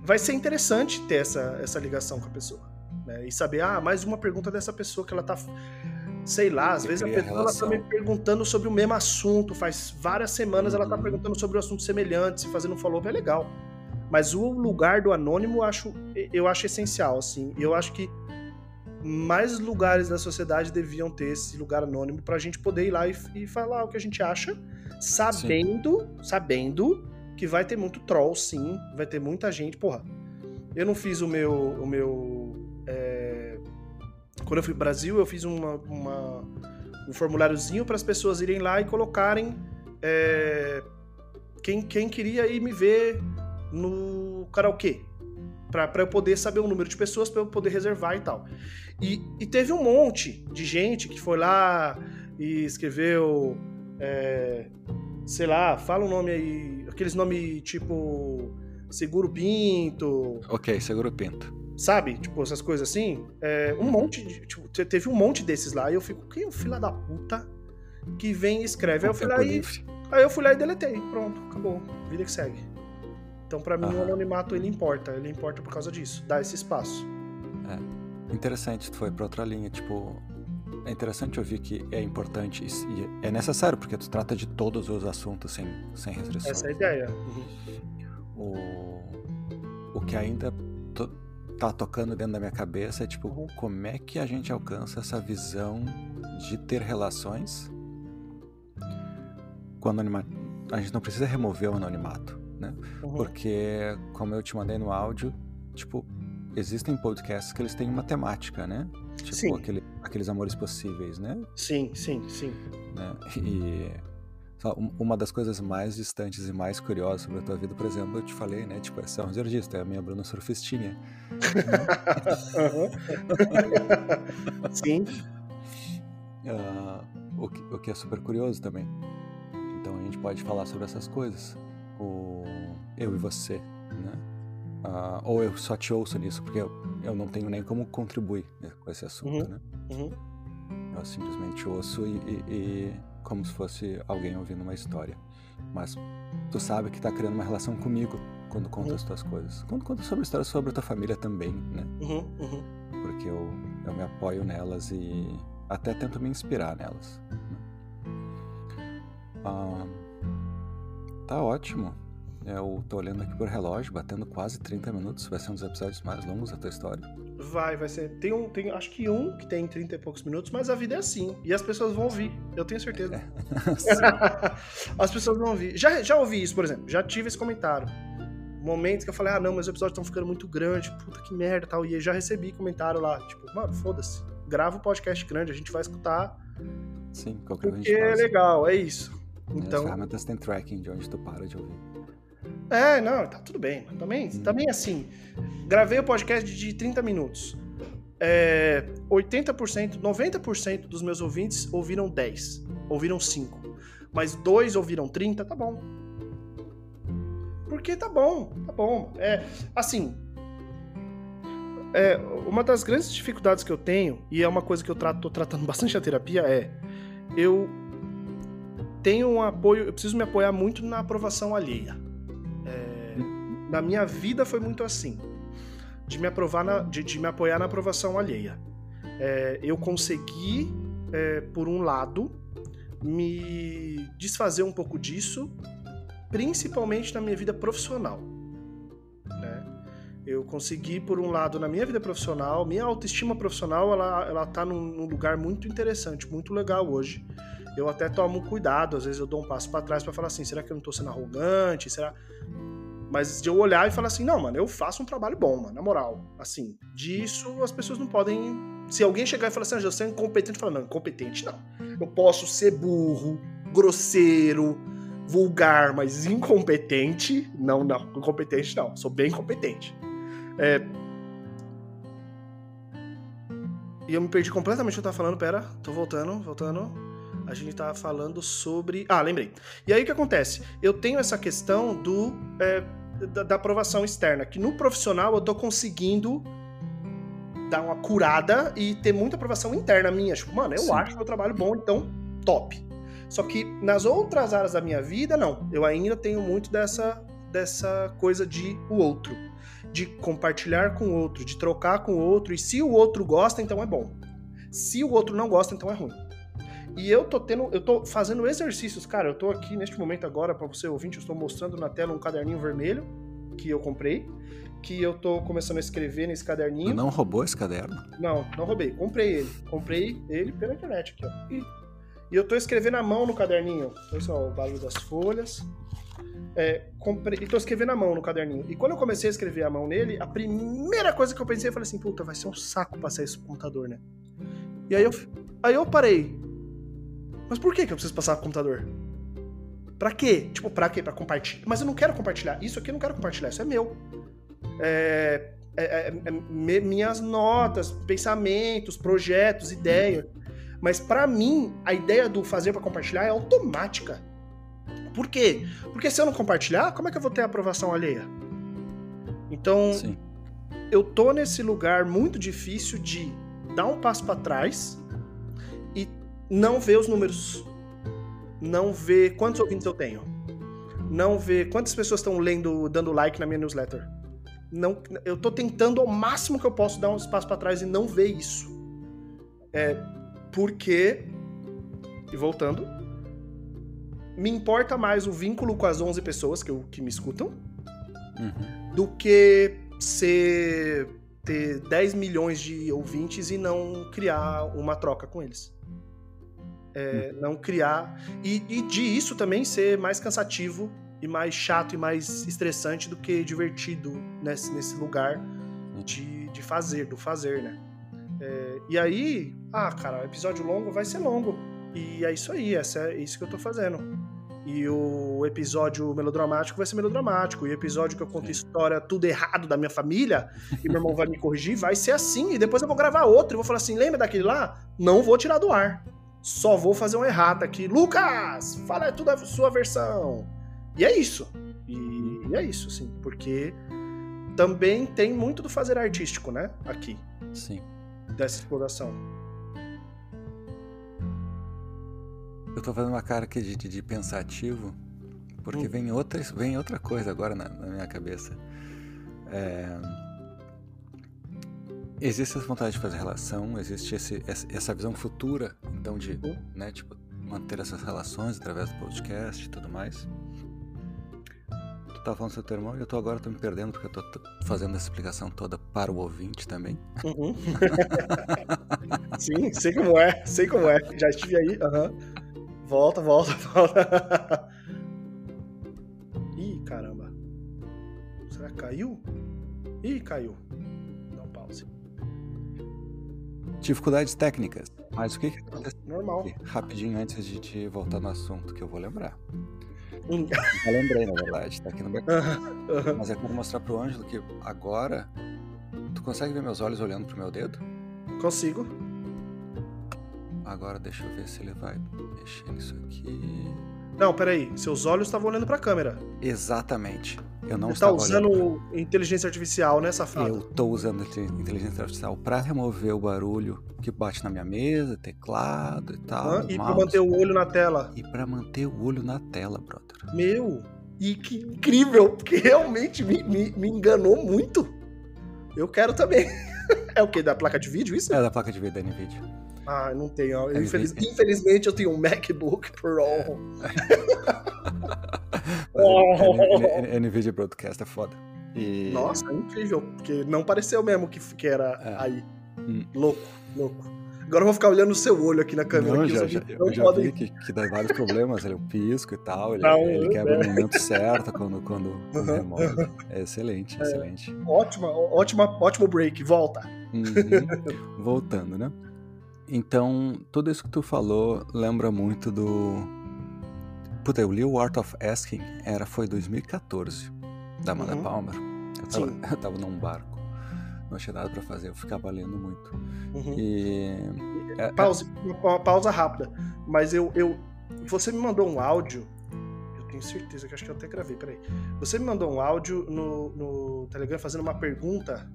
vai ser interessante ter essa, essa ligação com a pessoa. Né? E saber, ah, mais uma pergunta dessa pessoa que ela tá. Sei lá, às vezes a pessoa ela tá me perguntando sobre o mesmo assunto, faz várias semanas uhum. ela tá uhum. perguntando sobre um assunto semelhante, se fazendo um follow-up é legal. Mas o lugar do anônimo eu acho, eu acho essencial, assim. Eu acho que mais lugares da sociedade deviam ter esse lugar anônimo para a gente poder ir lá e, e, falar o que a gente acha, sabendo, sim. sabendo que vai ter muito troll, sim, vai ter muita gente. Porra, eu não fiz o meu, o meu, é... quando eu fui pro Brasil, eu fiz uma, uma um formuláriozinho para as pessoas irem lá e colocarem é... quem, quem queria ir me ver no karaokê. Pra, pra eu poder saber o número de pessoas, para eu poder reservar e tal. E, e, teve um monte de gente que foi lá e escreveu. É, sei lá, fala um nome aí. Aqueles nomes tipo. Seguro Pinto. Ok, Seguro Pinto. Sabe? Tipo, essas coisas assim. É, um monte de. Tipo, teve um monte desses lá. E eu fico, que filha da puta que vem e escreve. Aí eu fui lá e, aí eu fui lá e deletei. Pronto, acabou. Vida que segue. Então, para mim, o anonimato ele importa. Ele importa por causa disso. Dá esse espaço. É. Interessante, tu foi pra outra linha. Tipo, é interessante ouvir que é importante e é necessário, porque tu trata de todos os assuntos sem, sem restrições. Essa é a ideia. Uhum. O, o que ainda to, tá tocando dentro da minha cabeça é tipo, uhum. como é que a gente alcança essa visão de ter relações com anonimato? A gente não precisa remover o anonimato né? Uhum. Porque, como eu te mandei no áudio, tipo, existem podcasts que eles têm uma temática, né? Tipo, aquele, aqueles amores possíveis, né? Sim, sim, sim. Né? E uma das coisas mais distantes e mais curiosas sobre a tua vida, por exemplo, eu te falei, né? Tipo, essa é um é a minha Bruna Surfistinha. sim. Uh, o, que, o que é super curioso também. Então a gente pode falar sobre essas coisas o eu e você, né? Uh, ou eu só te ouço nisso, porque eu, eu não tenho nem como contribuir com esse assunto, uhum. né? Uhum. Eu simplesmente ouço e, e, e, como se fosse alguém ouvindo uma história. Mas tu sabe que tá criando uma relação comigo quando conta uhum. as tuas coisas. Quando conta sobre histórias sobre a tua família também, né? Uhum, uhum. Porque eu, eu me apoio nelas e até tento me inspirar nelas. Né? Uh, Tá ótimo. Eu tô olhando aqui por relógio, batendo quase 30 minutos. Vai ser um dos episódios mais longos da tua história. Vai, vai ser. Tem um, tem, acho que um que tem 30 e poucos minutos, mas a vida é assim. E as pessoas vão ouvir, eu tenho certeza. É. as pessoas vão ouvir. Já, já ouvi isso, por exemplo. Já tive esse comentário. Momentos que eu falei, ah, não, meus episódios estão ficando muito grandes, puta que merda tal. E já recebi comentário lá, tipo, mano, foda-se. Grava um podcast grande, a gente vai escutar. Sim, qualquer Porque é legal, é isso. Então, As ferramentas têm tracking de onde tu para de ouvir. É, não, tá tudo bem. Também, hum. também assim, gravei o podcast de 30 minutos. É, 80%, 90% dos meus ouvintes ouviram 10, ouviram 5. Mas dois ouviram 30, tá bom. Porque tá bom, tá bom. É, assim, é, uma das grandes dificuldades que eu tenho, e é uma coisa que eu trato, tô tratando bastante na terapia, é eu tenho um apoio, eu preciso me apoiar muito na aprovação alheia. É, na minha vida foi muito assim, de me aprovar, na, de, de me apoiar na aprovação alheia. É, eu consegui, é, por um lado, me desfazer um pouco disso, principalmente na minha vida profissional. Né? Eu consegui, por um lado, na minha vida profissional, minha autoestima profissional, ela, ela tá num, num lugar muito interessante, muito legal hoje eu até tomo cuidado, às vezes eu dou um passo para trás para falar assim, será que eu não tô sendo arrogante? Será mas de eu olhar e falar assim, não, mano, eu faço um trabalho bom, mano, na moral. Assim, disso as pessoas não podem. Se alguém chegar e falar assim, ah, você é incompetente, fala, não, incompetente não. Eu posso ser burro, grosseiro, vulgar, mas incompetente, não, não, incompetente não, sou bem competente. É... E eu me perdi completamente o que eu tava falando, pera, tô voltando, voltando a gente estava falando sobre. Ah, lembrei. E aí o que acontece? Eu tenho essa questão do é, da, da, aprovação externa, que no profissional eu tô conseguindo dar uma curada e ter muita aprovação interna minha. Tipo, mano, eu Sim. acho meu trabalho bom, então top. Só que nas outras áreas da minha vida, não. Eu ainda tenho muito dessa, dessa coisa de o outro. De compartilhar com o outro, de trocar com o outro. E se o outro gosta, então é bom. Se o outro não gosta, então é ruim. E eu tô tendo, eu tô fazendo exercícios, cara. Eu tô aqui neste momento agora para você ouvinte, eu estou mostrando na tela um caderninho vermelho que eu comprei, que eu tô começando a escrever nesse caderninho. Tu não roubou esse caderno? Não, não roubei. Comprei ele. Comprei ele pela internet aqui, ó. E, e eu tô escrevendo à mão no caderninho. Olha só o barulho das folhas. É, comprei, e tô escrevendo à mão no caderninho. E quando eu comecei a escrever à mão nele, a primeira coisa que eu pensei, eu falei assim, puta, vai ser um saco passar isso pro computador, né? E aí eu, aí eu parei. Mas por que, que eu preciso passar pro computador? Pra quê? Tipo, pra quê? Pra compartilhar. Mas eu não quero compartilhar. Isso aqui eu não quero compartilhar, isso é meu. É, é, é, é minhas notas, pensamentos, projetos, ideias. Mas para mim, a ideia do fazer para compartilhar é automática. Por quê? Porque se eu não compartilhar, como é que eu vou ter aprovação alheia? Então, Sim. eu tô nesse lugar muito difícil de dar um passo para trás não ver os números. não ver quantos ouvintes eu tenho, não ver quantas pessoas estão lendo, dando like na minha newsletter. Não, eu tô tentando ao máximo que eu posso dar um espaço para trás e não ver isso. É porque e voltando, me importa mais o vínculo com as 11 pessoas que, eu, que me escutam uhum. do que ser ter 10 milhões de ouvintes e não criar uma troca com eles. É, uhum. Não criar. E, e de isso também ser mais cansativo e mais chato e mais estressante do que divertido nesse, nesse lugar de, de fazer, do fazer, né? É, e aí, ah, cara, episódio longo vai ser longo. E é isso aí, essa é isso que eu tô fazendo. E o episódio melodramático vai ser melodramático. E o episódio que eu conto história tudo errado da minha família, e meu irmão vai me corrigir, vai ser assim. E depois eu vou gravar outro e vou falar assim: lembra daquele lá? Não vou tirar do ar. Só vou fazer uma errata aqui. Lucas, fala tudo a sua versão. E é isso. E, é isso, sim. Porque também tem muito do fazer artístico, né? Aqui. Sim. Dessa exploração. Eu tô fazendo uma cara aqui de, de, de pensativo, porque hum. vem, outra, vem outra coisa agora na, na minha cabeça. É... Existe essa vontade de fazer relação, existe esse, essa visão futura, então, de hum. né, tipo, manter essas relações através do podcast e tudo mais. Tu tava falando do seu teu irmão e eu tô agora tô me perdendo porque eu tô fazendo essa explicação toda para o ouvinte também. Uhum. Sim, sei como é, sei como é. Já estive aí. Uhum. Volta, volta, volta. Ih, caramba. Será que caiu? Ih, caiu. Dificuldades técnicas. Mas o que, que aconteceu? Normal. Aqui, rapidinho antes de te voltar no assunto, que eu vou lembrar. Hum. Já lembrei, na verdade, tá aqui no background. Uh -huh. Mas é como mostrar pro Ângelo que agora. Tu consegue ver meus olhos olhando pro meu dedo? Consigo. Agora deixa eu ver se ele vai mexer nisso aqui. Não, peraí. Seus olhos estavam olhando pra câmera. Exatamente. Eu não Você tá usando olhando... inteligência artificial, né, safado? Eu tô usando inteligência artificial para remover o barulho que bate na minha mesa, teclado e tal. Ah, e para manter o olho na tela. E para manter o olho na tela, brother. Meu, e que incrível, porque realmente me, me, me enganou muito. Eu quero também. é o que? Da placa de vídeo, isso? É da placa de vídeo da NVIDIA. Ah, não tenho. É Infeliz... Infelizmente eu tenho um MacBook Pro. oh. NVIDIA Broadcast é foda. E... Nossa, é incrível, porque não pareceu mesmo que, que era é. aí. Hum. Louco, louco. Agora eu vou ficar olhando o seu olho aqui na câmera. Não, já, já, eu já podem... vi que, que dá vários problemas. Ele é o pisco e tal. Ele, não, ele quebra é. no momento certo quando, quando, quando remove. É excelente, é. excelente. Ótima, ótima, ótimo break. Volta. Uhum. Voltando, né? Então, tudo isso que tu falou lembra muito do. Puta, eu li o Art of Asking, era, foi 2014, da Amanda uhum. Palmer. Eu tava, eu tava num barco, não tinha nada pra fazer, eu ficava lendo muito. Uhum. E. É, é Pause, uma pausa rápida. Mas eu, eu. Você me mandou um áudio. Eu tenho certeza que acho que eu até gravei, peraí. Você me mandou um áudio no, no Telegram fazendo uma pergunta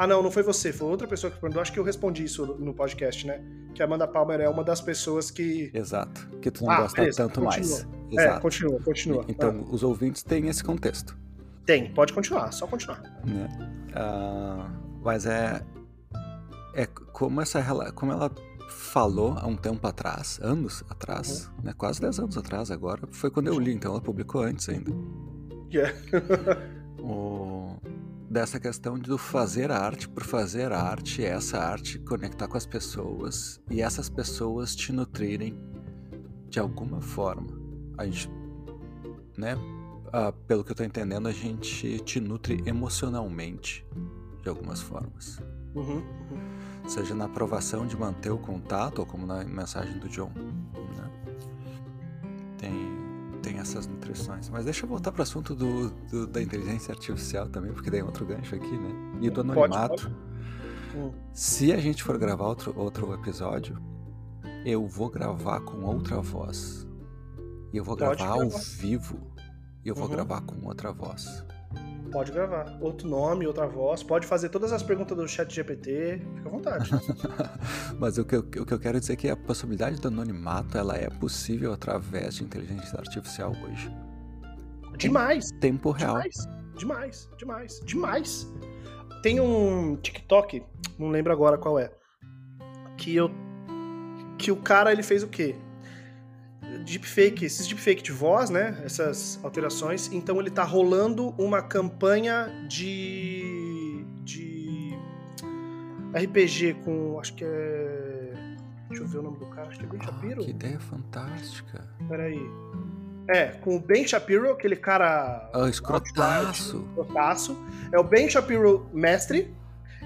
ah, não, não foi você, foi outra pessoa que perguntou. Acho que eu respondi isso no podcast, né? Que a Amanda Palmer é uma das pessoas que. Exato. Que tu não ah, gosta beleza, tanto continua. mais. É, Exato. É, continua, continua. Então, ah. os ouvintes têm esse contexto. Tem, pode continuar, só continuar. Né? Uh, mas é. É como essa como ela falou há um tempo atrás, anos atrás, uhum. né? Quase 10 anos atrás agora, foi quando eu li, então ela publicou antes ainda. Yeah. o dessa questão do fazer arte por fazer arte, essa arte conectar com as pessoas e essas pessoas te nutrirem de alguma forma. A gente, né? Ah, pelo que eu tô entendendo, a gente te nutre emocionalmente de algumas formas. Uhum, uhum. Seja na aprovação de manter o contato, ou como na mensagem do John. Né? Tem essas nutrições. Mas deixa eu voltar para o assunto do, do, da inteligência artificial também, porque daí é outro gancho aqui, né? E do anonimato. Pode, pode. Hum. Se a gente for gravar outro, outro episódio, eu vou gravar com outra voz. E eu vou gravar, gravar, ao vivo. E eu vou uhum. gravar com outra voz. Pode gravar. Outro nome, outra voz. Pode fazer todas as perguntas do chat GPT. Fica à vontade. Mas o que, eu, o que eu quero dizer é que a possibilidade do anonimato ela é possível através de inteligência artificial hoje. Demais. Em tempo real. Demais. Demais. Demais. Demais. Tem um TikTok, não lembro agora qual é, que eu que o cara ele fez o quê? Deepfake, esses deepfake de voz, né? Essas alterações. Então ele tá rolando uma campanha de. de. RPG com. Acho que é. Deixa eu ver o nome do cara, acho que é Ben Shapiro. Ah, que ideia fantástica. Peraí. É, com o Ben Shapiro, aquele cara. Ah, escrotaço. Escrotaço. É o Ben Shapiro mestre.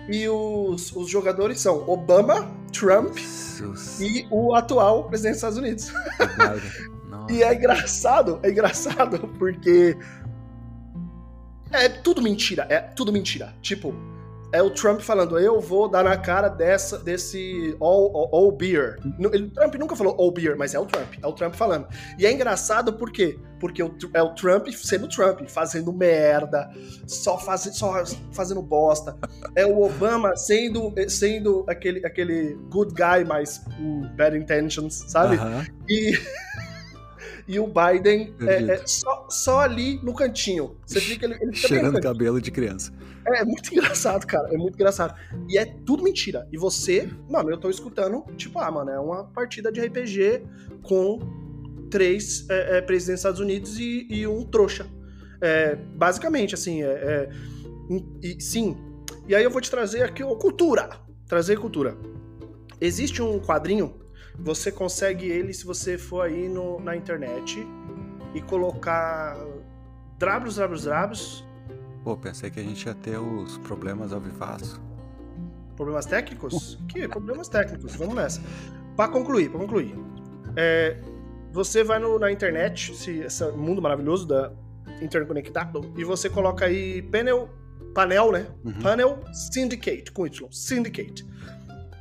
E os, os jogadores são Obama, Trump Jesus. e o atual presidente dos Estados Unidos. e é engraçado, é engraçado porque é tudo mentira, é tudo mentira. Tipo, é o Trump falando, eu vou dar na cara dessa, desse all, all, all beer. O Trump nunca falou all beer, mas é o Trump, é o Trump falando. E é engraçado por quê? Porque é o Trump sendo Trump, fazendo merda, só, faz, só fazendo bosta. É o Obama sendo, sendo aquele, aquele good guy, mas com bad intentions, sabe? Uh -huh. E... e o Biden é, é, só, só ali no cantinho. Você fica ele, ele Cheirando cabelo de criança. É, é muito engraçado, cara. É muito engraçado. E é tudo mentira. E você, mano, eu tô escutando, tipo, ah, mano, é uma partida de RPG com três é, é, presidentes dos Estados Unidos e, e um trouxa. É, basicamente, assim, é, é e, sim. E aí eu vou te trazer aqui ó, cultura. Trazer cultura. Existe um quadrinho você consegue ele se você for aí no, na internet e colocar drabos, drabos, drabos. Pô, pensei que a gente ia ter os problemas ao vivaço. Problemas técnicos? que problemas técnicos? Vamos nessa. Para concluir, para concluir. É, você vai no, na internet, esse, esse mundo maravilhoso da interconectado, e você coloca aí panel, panel, né? Uhum. Panel Syndicate, com Y, Syndicate.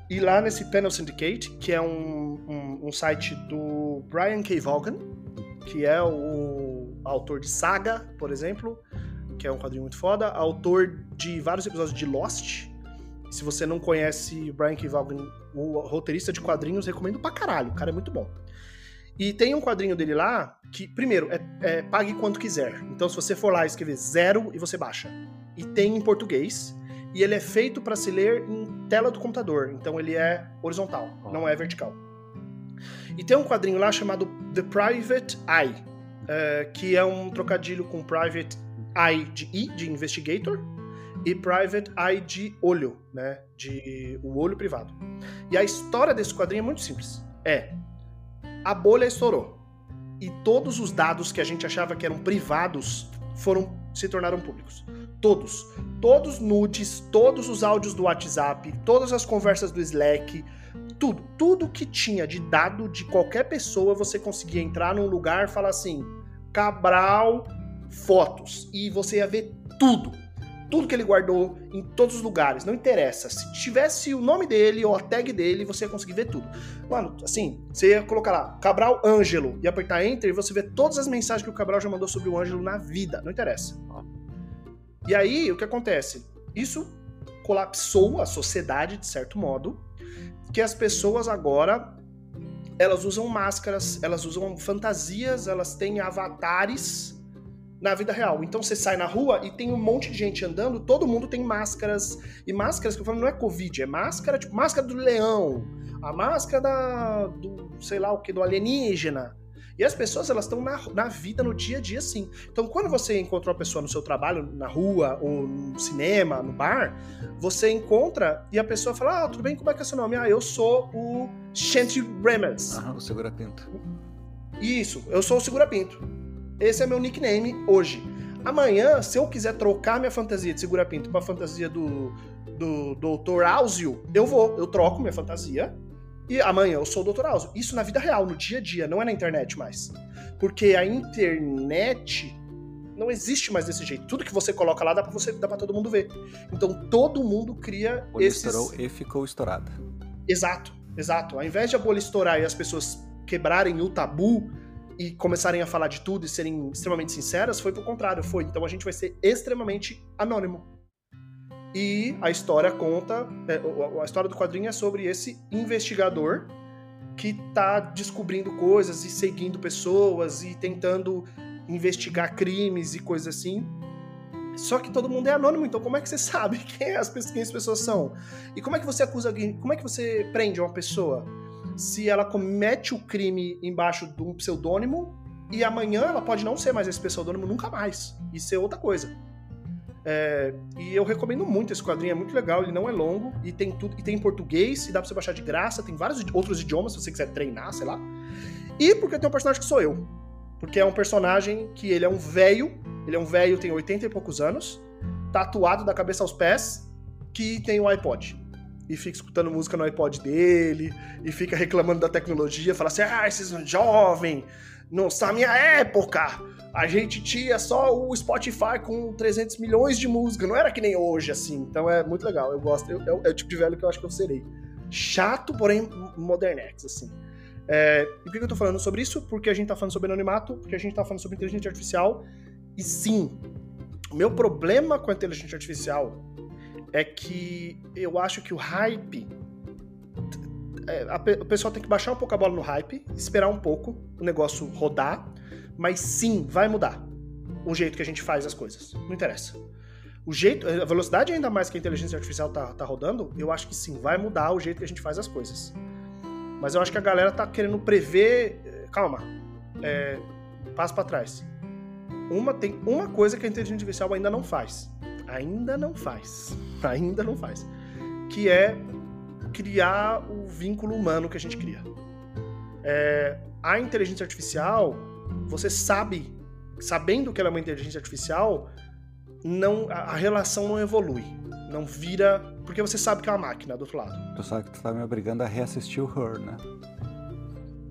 E lá nesse Panel Syndicate, que é um, um, um site do Brian K. Vaughan, que é o autor de Saga, por exemplo, que é um quadrinho muito foda, autor de vários episódios de Lost. Se você não conhece Brian K. Vaughan, o roteirista de quadrinhos, recomendo pra caralho, o cara é muito bom. E tem um quadrinho dele lá que, primeiro, é, é pague quanto quiser. Então, se você for lá escrever zero e você baixa. E tem em português e ele é feito para se ler em tela do computador, então ele é horizontal, não é vertical. E tem um quadrinho lá chamado The Private Eye, uh, que é um trocadilho com Private De I, de Investigator, e Private Eye de olho, né, de o olho privado. E a história desse quadrinho é muito simples. É, a bolha estourou e todos os dados que a gente achava que eram privados foram se tornaram públicos. Todos. Todos nudes, todos os áudios do WhatsApp, todas as conversas do Slack, tudo. Tudo que tinha de dado de qualquer pessoa, você conseguia entrar num lugar falar assim: Cabral Fotos. E você ia ver tudo. Tudo que ele guardou em todos os lugares, não interessa. Se tivesse o nome dele ou a tag dele, você ia conseguir ver tudo. Mano, assim, você ia colocar lá, Cabral Ângelo, e apertar Enter e você vê todas as mensagens que o Cabral já mandou sobre o Ângelo na vida, não interessa. E aí, o que acontece? Isso colapsou a sociedade, de certo modo, que as pessoas agora elas usam máscaras, elas usam fantasias, elas têm avatares na vida real. Então você sai na rua e tem um monte de gente andando, todo mundo tem máscaras. E máscaras que eu falo não é Covid, é máscara, tipo máscara do leão, a máscara da, do, sei lá o que, do alienígena. E as pessoas, elas estão na, na vida, no dia a dia, sim. Então, quando você encontra uma pessoa no seu trabalho, na rua, ou no cinema, no bar, você encontra e a pessoa fala: Ah, tudo bem, como é que é seu nome? Ah, eu sou o Shanty Remes. Aham, o Segura Pinto. Isso, eu sou o Segura Pinto. Esse é meu nickname hoje. Amanhã, se eu quiser trocar minha fantasia de Segura Pinto pra fantasia do, do Dr. Áuzio, eu vou, eu troco minha fantasia e amanhã eu sou o Dr. Alzo. Isso na vida real, no dia a dia, não é na internet mais. Porque a internet não existe mais desse jeito. Tudo que você coloca lá dá para você dá para todo mundo ver. Então todo mundo cria bolha esses estourou e ficou estourada. Exato, exato. Ao invés de a bolha estourar e as pessoas quebrarem o tabu, e começarem a falar de tudo e serem extremamente sinceras, foi pro contrário, foi. Então a gente vai ser extremamente anônimo. E a história conta, é, a história do quadrinho é sobre esse investigador que tá descobrindo coisas e seguindo pessoas e tentando investigar crimes e coisas assim. Só que todo mundo é anônimo, então como é que você sabe as, quem as pessoas são? E como é que você acusa alguém? Como é que você prende uma pessoa? Se ela comete o crime embaixo de um pseudônimo e amanhã ela pode não ser mais esse pseudônimo nunca mais e ser outra coisa. É, e eu recomendo muito esse quadrinho, é muito legal, ele não é longo e tem tudo, e tem em português, e dá pra você baixar de graça, tem vários outros idiomas se você quiser treinar, sei lá. E porque tem um personagem que sou eu. Porque é um personagem que ele é um velho, ele é um velho, tem 80 e poucos anos, tatuado da cabeça aos pés, que tem um iPod. E fica escutando música no iPod dele, e fica reclamando da tecnologia, fala assim: ah, esses jovem, não na minha época a gente tinha só o Spotify com 300 milhões de música, não era que nem hoje, assim. Então é muito legal, eu gosto. Eu, é, é o tipo de velho que eu acho que eu serei. Chato, porém modernex, assim. É, e por que eu tô falando sobre isso? Porque a gente tá falando sobre anonimato, porque a gente tá falando sobre inteligência artificial. E sim, o meu problema com a inteligência artificial é que eu acho que o hype. É, a, o pessoal tem que baixar um pouco a bola no hype, esperar um pouco o negócio rodar mas sim, vai mudar o jeito que a gente faz as coisas. Não interessa. O jeito, a velocidade ainda mais que a inteligência artificial tá, tá rodando, eu acho que sim, vai mudar o jeito que a gente faz as coisas. Mas eu acho que a galera tá querendo prever. Eh, calma. É, passo para trás. Uma, tem uma coisa que a inteligência artificial ainda não faz. Ainda não faz. Ainda não faz. Que é criar o vínculo humano que a gente cria. É, a inteligência artificial, você sabe, sabendo que ela é uma inteligência artificial, não a, relação não evolui. Não vira. Porque você sabe que é uma máquina do outro lado. Tu sabe que tu tá me obrigando a reassistir o Her, né?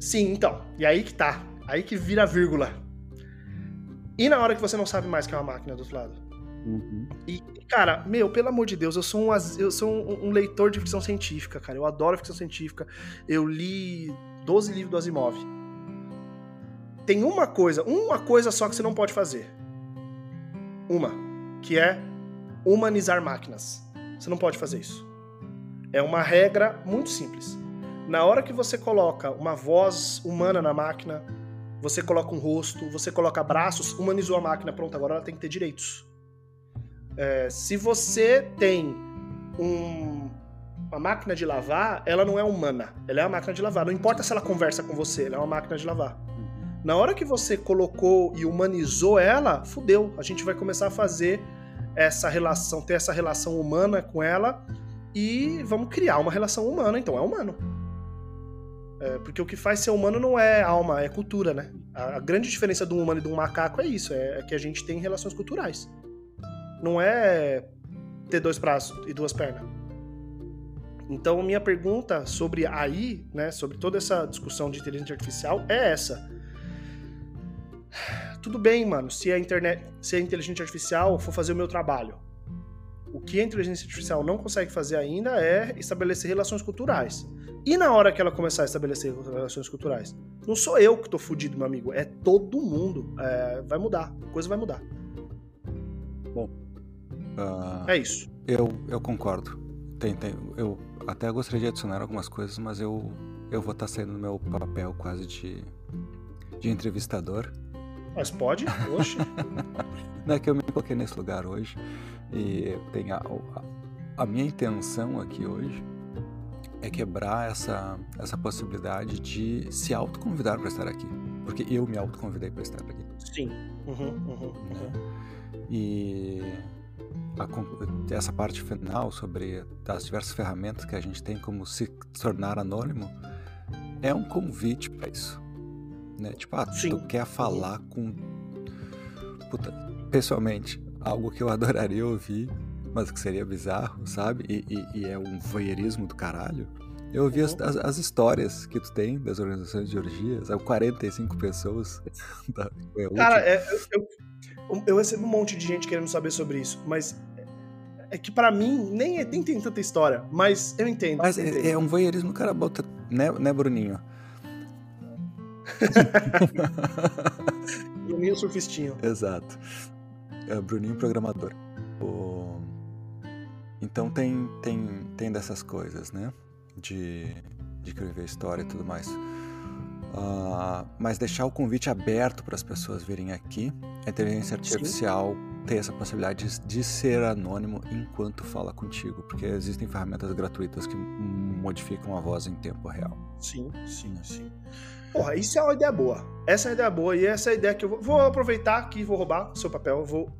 Sim, então. E aí que tá. Aí que vira vírgula. E na hora que você não sabe mais que é uma máquina do outro lado? Uhum. E, cara, meu, pelo amor de Deus, eu sou, um, eu sou um, um, leitor de ficção científica, cara. Eu adoro ficção científica. Eu li 12 livros do Asimov tem uma coisa, uma coisa só que você não pode fazer. Uma, que é humanizar máquinas. Você não pode fazer isso. É uma regra muito simples. Na hora que você coloca uma voz humana na máquina, você coloca um rosto, você coloca braços, humanizou a máquina, pronto, agora ela tem que ter direitos. É, se você tem um, uma máquina de lavar, ela não é humana, ela é uma máquina de lavar. Não importa se ela conversa com você, ela é uma máquina de lavar. Na hora que você colocou e humanizou ela, fudeu. A gente vai começar a fazer essa relação, ter essa relação humana com ela e vamos criar uma relação humana. Então é humano. É, porque o que faz ser humano não é alma, é cultura, né? A, a grande diferença de um humano e de um macaco é isso: é, é que a gente tem relações culturais. Não é ter dois braços e duas pernas. Então, minha pergunta sobre aí, né, sobre toda essa discussão de inteligência artificial é essa tudo bem, mano, se a internet, se a inteligência artificial for fazer o meu trabalho. O que a inteligência artificial não consegue fazer ainda é estabelecer relações culturais. E na hora que ela começar a estabelecer relações culturais? Não sou eu que tô fudido, meu amigo. É todo mundo. É, vai mudar. A coisa vai mudar. Bom. Uh, é isso. Eu, eu concordo. Tem, tem, eu até gostaria de adicionar algumas coisas, mas eu, eu vou estar tá saindo do meu papel quase de, de entrevistador mas pode, oxe. Não é que eu me coloquei nesse lugar hoje e tem a, a, a minha intenção aqui hoje é quebrar essa, essa possibilidade de se autoconvidar para estar aqui. Porque eu me autoconvidei para estar aqui. Sim. Uhum, uhum, uhum. E a, essa parte final sobre as diversas ferramentas que a gente tem como se tornar anônimo é um convite para isso né? Tipo, ah, Sim. tu quer falar com. Puta, pessoalmente, algo que eu adoraria ouvir, mas que seria bizarro, sabe? E, e, e é um voyeurismo do caralho. Eu ouvi as, as, as, histórias que tu tem das organizações de orgias, 45 pessoas. Da, Cara, é, eu, eu, eu, recebo um monte de gente querendo saber sobre isso, mas é que para mim nem, é, nem tem tanta história, mas eu entendo. Mas é, é, um voyeurismo, cara, bota, né, né Bruninho? Bruninho surfistinho. Exato. É, Bruninho programador. O... Então tem, tem, tem dessas coisas, né? De, de escrever história e tudo mais. Uh, mas deixar o convite aberto para as pessoas virem aqui. A inteligência artificial Sim. ter essa possibilidade de, ser anônimo enquanto fala contigo, porque existem ferramentas gratuitas que modificam a voz em tempo real. Sim, sim, sim. Porra, isso é uma ideia boa. Essa é uma ideia boa e essa é a ideia que eu vou, vou aproveitar aqui, vou roubar seu papel, vou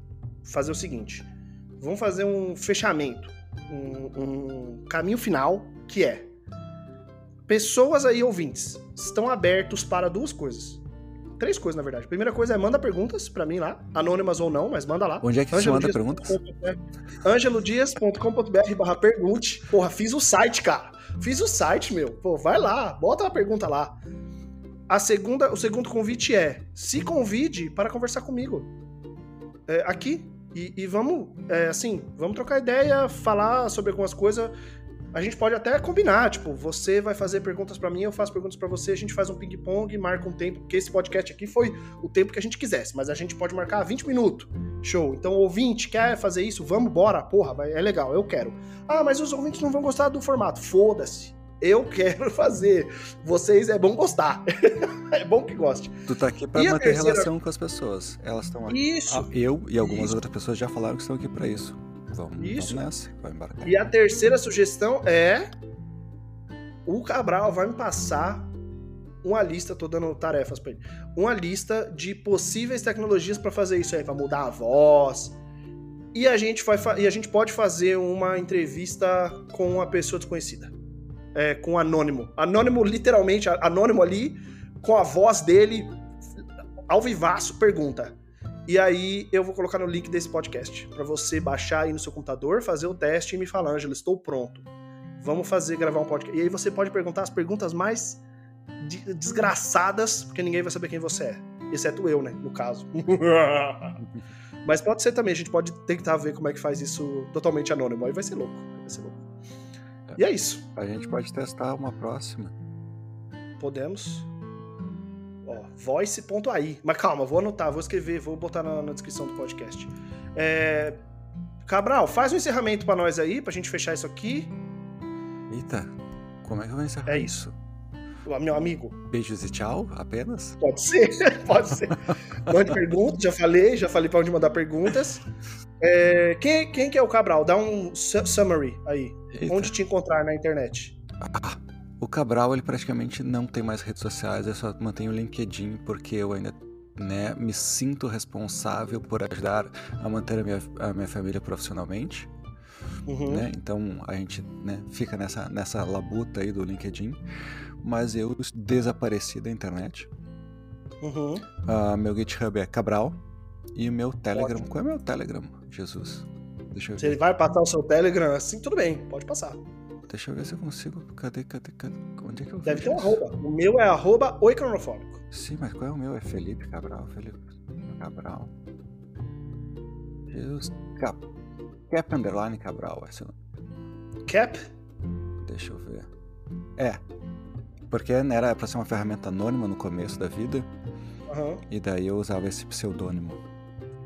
fazer o seguinte. Vamos fazer um fechamento, um, um caminho final, que é pessoas aí ouvintes estão abertos para duas coisas. Três coisas, na verdade. Primeira coisa é manda perguntas para mim lá, anônimas ou não, mas manda lá. Onde é que você manda perguntas? angelodias.com.br barra pergunte. Porra, fiz o site, cara. Fiz o site, meu. Pô, vai lá, bota uma pergunta lá. A segunda, o segundo convite é: se convide para conversar comigo. É, aqui. E, e vamos, é, assim, vamos trocar ideia, falar sobre algumas coisas a gente pode até combinar, tipo, você vai fazer perguntas para mim, eu faço perguntas para você, a gente faz um ping-pong, marca um tempo, porque esse podcast aqui foi o tempo que a gente quisesse, mas a gente pode marcar 20 minutos. Show. Então, ouvinte, quer fazer isso? Vamos, bora, porra, é legal, eu quero. Ah, mas os ouvintes não vão gostar do formato. Foda-se. Eu quero fazer. Vocês é bom gostar. é bom que goste. Tu tá aqui para manter terceira... relação com as pessoas. Elas estão aqui. Isso. Ah, eu e algumas isso. outras pessoas já falaram que estão aqui para isso. Vamos, Isso. Vamos nessa, vai embarcar. E a terceira sugestão é o Cabral vai me passar uma lista, tô dando tarefas para ele. Uma lista de possíveis tecnologias para fazer isso aí, para mudar a voz. E a gente vai e a gente pode fazer uma entrevista com uma pessoa desconhecida. É, com um anônimo. Anônimo, literalmente, anônimo ali, com a voz dele, ao vivaço, pergunta. E aí eu vou colocar no link desse podcast para você baixar aí no seu computador, fazer o teste e me falar, Ângelo, estou pronto. Vamos fazer gravar um podcast. E aí você pode perguntar as perguntas mais desgraçadas, porque ninguém vai saber quem você é, exceto eu, né, no caso. Mas pode ser também, a gente pode tentar ver como é que faz isso totalmente anônimo. Aí vai ser louco, vai ser louco. E é isso. A gente pode testar uma próxima. Podemos voice.ai. Mas calma, vou anotar, vou escrever, vou botar na, na descrição do podcast. É... Cabral, faz um encerramento para nós aí, pra gente fechar isso aqui. Eita, como é que eu vou encerrar é isso? Meu amigo. Beijos e tchau, apenas? Pode ser, pode ser. Mande perguntas, já falei, já falei para onde mandar perguntas. É, quem, quem que é o Cabral? Dá um summary aí. Eita. Onde te encontrar na internet? Ah, o Cabral, ele praticamente não tem mais redes sociais, eu só mantenho o LinkedIn porque eu ainda né, me sinto responsável por ajudar a manter a minha, a minha família profissionalmente. Uhum. Né? Então a gente né, fica nessa, nessa labuta aí do LinkedIn, mas eu desapareci da internet. Uhum. Uh, meu GitHub é Cabral e o meu Telegram. Ótimo. Qual é o meu Telegram, Jesus? Deixa eu ver. Se ele vai passar o seu Telegram assim, tudo bem, pode passar. Deixa eu ver se eu consigo. Cadê, cadê, cadê? Onde é que eu Deve ter um arroba. O meu é arroba oicronofóbico. Sim, mas qual é o meu? É Felipe Cabral. Felipe Cabral. Jesus. Cap. Cap Underline Cabral, esse nome. Cap? Deixa eu ver. É. Porque né, era pra ser uma ferramenta anônima no começo da vida. Uhum. E daí eu usava esse pseudônimo.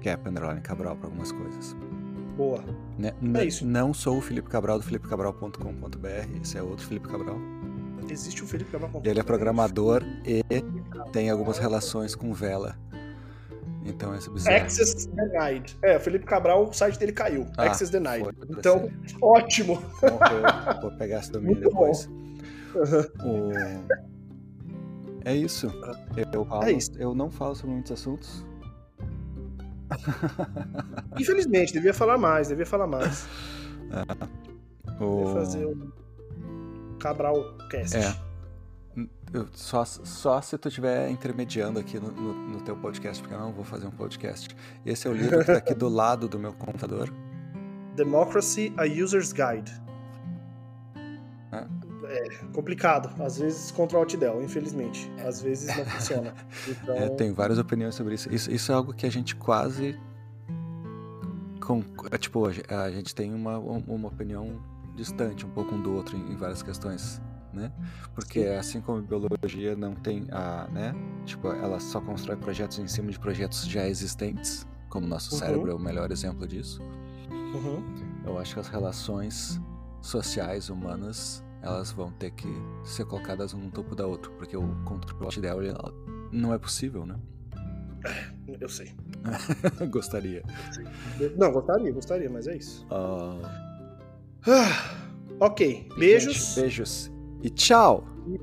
Cap Underline Cabral pra algumas coisas. Boa. Né? É isso. Não sou o Felipe Cabral do felipecabral.com.br, esse é outro Felipe Cabral. Existe o Felipe Cabral. Ele é programador e tem algumas relações com vela. Então é bizarro. Access denied. É, o Felipe Cabral, o site dele caiu. Ah, Access denied. Então, ser. ótimo. Morreu. Vou pegar esse domínio Muito depois. Uhum. O... É isso. Eu, falo, é isso. eu não falo sobre muitos assuntos. Infelizmente, devia falar mais, devia falar mais. É. O... Devia fazer um Cabral Cast. É. Só, só se tu estiver intermediando aqui no, no, no, teu podcast, porque eu não vou fazer um podcast. Esse é o livro que tá aqui do lado do meu computador. Democracy, a User's Guide. É. complicado. Às vezes contra o Outdell, infelizmente. Às vezes não funciona. Então... É, tem várias opiniões sobre isso. isso. Isso é algo que a gente quase. Com, é, tipo, a gente tem uma, uma opinião distante um pouco um do outro em, várias questões. Né? Porque Sim. assim como biologia não tem a, né, Tipo, ela só constrói projetos em cima de projetos já existentes, como nosso Uhum. cérebro é o melhor exemplo disso. Uhum. Eu acho que as relações sociais humanas elas vão ter que ser colocadas um no topo da outra, porque o controle dela não é possível, né? Eu sei. Gostaria. Não, gostaria, gostaria, mas é isso. Ah, Ah, ok. Beijos. gente, beijos e tchau! E